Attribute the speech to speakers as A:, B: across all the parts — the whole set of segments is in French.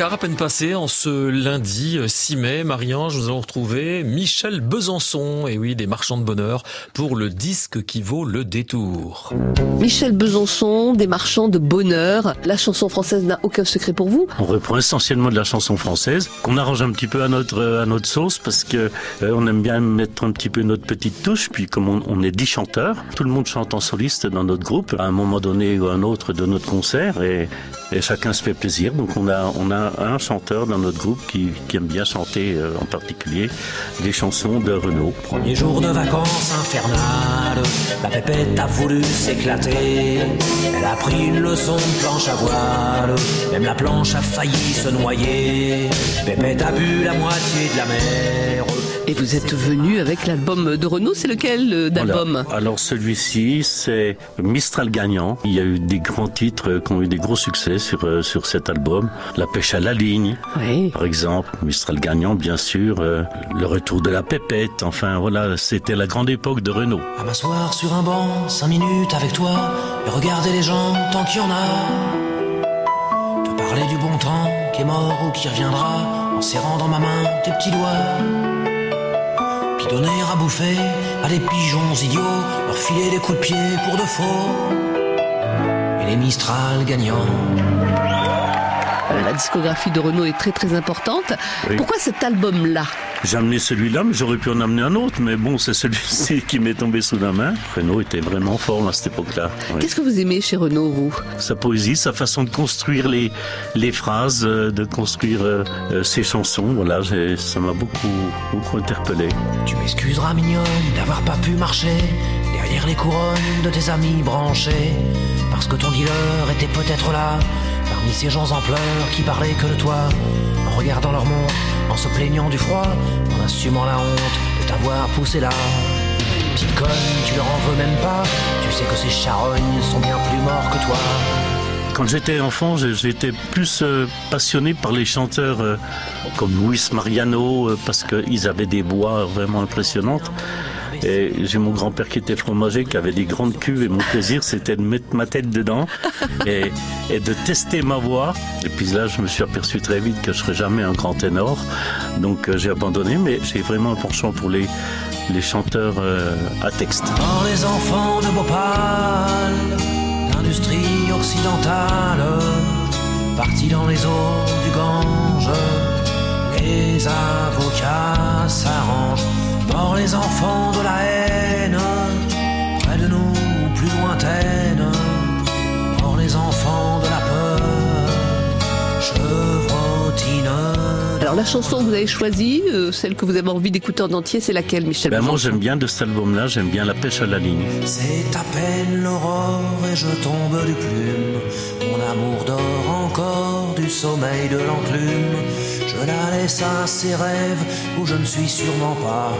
A: quart à peine passé en ce lundi 6 mai. Marie-Ange, nous allons retrouver Michel Besançon, et oui, des marchands de bonheur, pour le disque qui vaut le détour.
B: Michel Besançon, des marchands de bonheur. La chanson française n'a aucun secret pour vous
C: On reprend essentiellement de la chanson française, qu'on arrange un petit peu à notre, à notre sauce, parce que euh, on aime bien mettre un petit peu notre petite touche, puis comme on, on est dix chanteurs, tout le monde chante en soliste dans notre groupe, à un moment donné ou un autre de notre concert, et, et chacun se fait plaisir. Donc on a, on a un chanteur dans notre groupe qui, qui aime bien chanter euh, en particulier des chansons de Renaud.
D: Premier jour de vacances infernales, la pépette a voulu s'éclater. Elle a pris une leçon de planche à voile, même la planche a failli se noyer. Pépette a bu la moitié de la mer.
B: Et vous êtes venu avec l'album de Renaud, c'est lequel euh, d'album
C: Voilà. Alors celui-ci, c'est Mistral gagnant. Il y a eu des grands titres qui ont eu des gros succès sur, euh, sur cet album. La pêche à la ligne,
B: Oui.
C: par exemple. Mistral gagnant, bien sûr. euh, le retour de la pépette. Enfin, voilà, c'était la grande époque de Renault.
D: À m'asseoir sur un banc, cinq minutes avec toi, et regarder les gens tant qu'il y en a. Te parler du bon temps qui est mort ou qui reviendra, en serrant dans ma main tes petits doigts. Donner à bouffer à des pigeons idiots, leur filer des coups de pied pour de faux. Et les Mistral gagnants.
B: Euh, La discographie de Renaud est très très importante.
C: Oui.
B: Pourquoi cet album-là?
C: J'ai amené celui-là, mais j'aurais pu en amener un autre. Mais bon, c'est celui-ci qui m'est tombé sous la main. Renault était vraiment fort à cette époque-là. Oui.
B: Qu'est-ce que vous aimez chez Renaud, vous?
C: Sa poésie, sa façon de construire les, les phrases, euh, de construire euh, ses chansons, voilà, j'ai- ça m'a beaucoup, beaucoup interpellé.
D: Tu m'excuseras mignonne d'avoir pas pu marcher derrière les couronnes de tes amis branchés. Parce que ton dealer était peut-être là, parmi ces gens en pleurs qui parlaient que de toi. En regardant leur montre, en se plaignant du froid, en assumant la honte de t'avoir poussé là. Petite conne, tu leur en veux même pas, tu sais que ces charognes sont bien plus morts que toi.
C: Quand j'étais enfant, j'étais plus euh, passionné par les chanteurs euh, comme Luis Mariano, euh, parce qu'ils avaient des voix vraiment impressionnantes. Et j'ai mon grand-père qui était fromager, qui avait des grandes cuves, et mon plaisir, c'était de mettre ma tête dedans et, et de tester ma voix. Et puis là, je me suis aperçu très vite que je serais jamais un grand ténor, donc euh, j'ai abandonné. Mais j'ai vraiment un penchant pour les les chanteurs euh, à texte.
D: Dans les enfants de Bhopal, d'industrie occidentale, partis dans les eaux du Gange, les avocats s'arrangent. Mort les enfants
B: Alors la chanson que vous avez choisie, euh, celle que vous avez envie d'écouter en entier, c'est laquelle, Michel
C: Ben moi, j'aime bien de cet album-là, j'aime bien La pêche à la ligne.
D: C'est à peine l'aurore et je tombe du plume. Mon amour dort encore du sommeil de l'enclume. Je la laisse à ses rêves où je ne suis sûrement pas.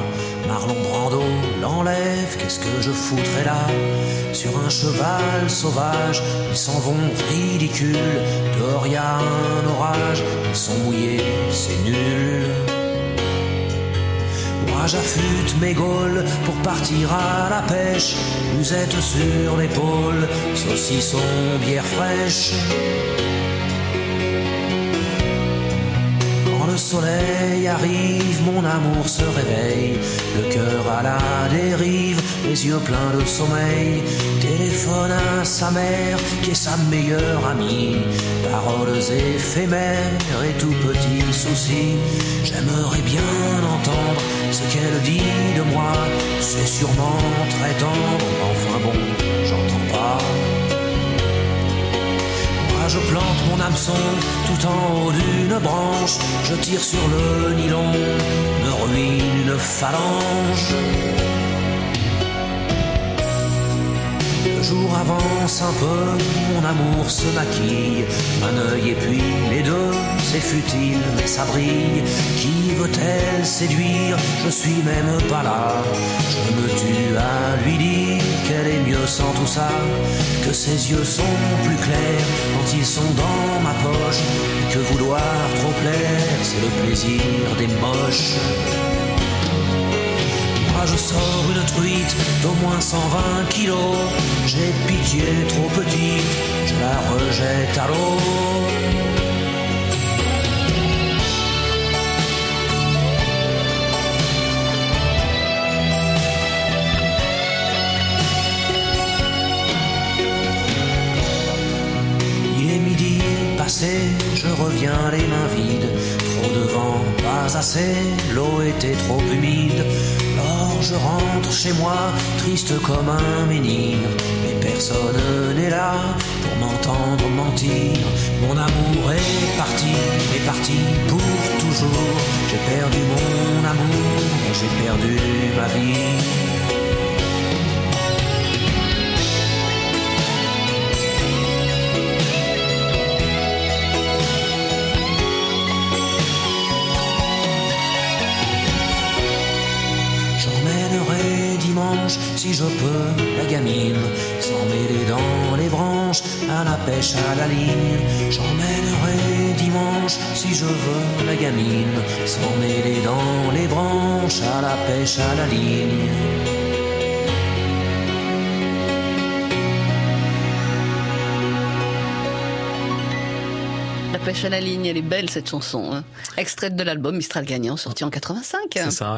D: Marlon Brando l'enlève, qu'est-ce que je foutrais là Sur un cheval sauvage, ils s'en vont ridicules. Dehors y a un orage, ils sont mouillés, c'est nul. Moi j'affûte mes gaules pour partir à la pêche. Musette sur l'épaule, saucisson, bière fraîche. Le soleil arrive, mon amour se réveille. Le cœur à la dérive, les yeux pleins de sommeil. Téléphone à sa mère, qui est sa meilleure amie. Paroles éphémères et tout petits soucis. J'aimerais bien entendre ce qu'elle dit de moi. C'est sûrement très tendre, enfin bon, tout en haut d'une branche. Je tire sur le nylon, me ruine une phalange. Le jour avance un peu, mon amour se maquille. Un œil et puis les deux, c'est futile, mais ça brille. Qui veut-elle séduire? Je suis même pas là. Je me tue à lui dire qu'elle est mieux sans tout ça. Que ses yeux sont plus clairs quand ils sont dans ma poche. Que vouloir trop plaire, c'est le plaisir des moches. Moi je sors une truite d'au moins 120 kilos. J'ai pitié trop petite, je la rejette à l'eau. Je reviens les mains vides. Trop de vent, pas assez, l'eau était trop humide. Alors je rentre chez moi, triste comme un menhir. Mais personne n'est là pour m'entendre mentir. Mon amour est parti, est parti pour toujours. J'ai perdu mon amour, j'ai perdu ma vie. Dimanche, si je peux, la gamine, sans mêler dans les branches, à la pêche à la ligne. J'emmènerai dimanche, si je veux, la gamine, sans mêler dans les branches, à la pêche à la ligne.
B: La pêche à la ligne, elle est belle cette chanson. Hein. Extraite de l'album Mistral Gagnant, sorti en 85.
A: C'est ça.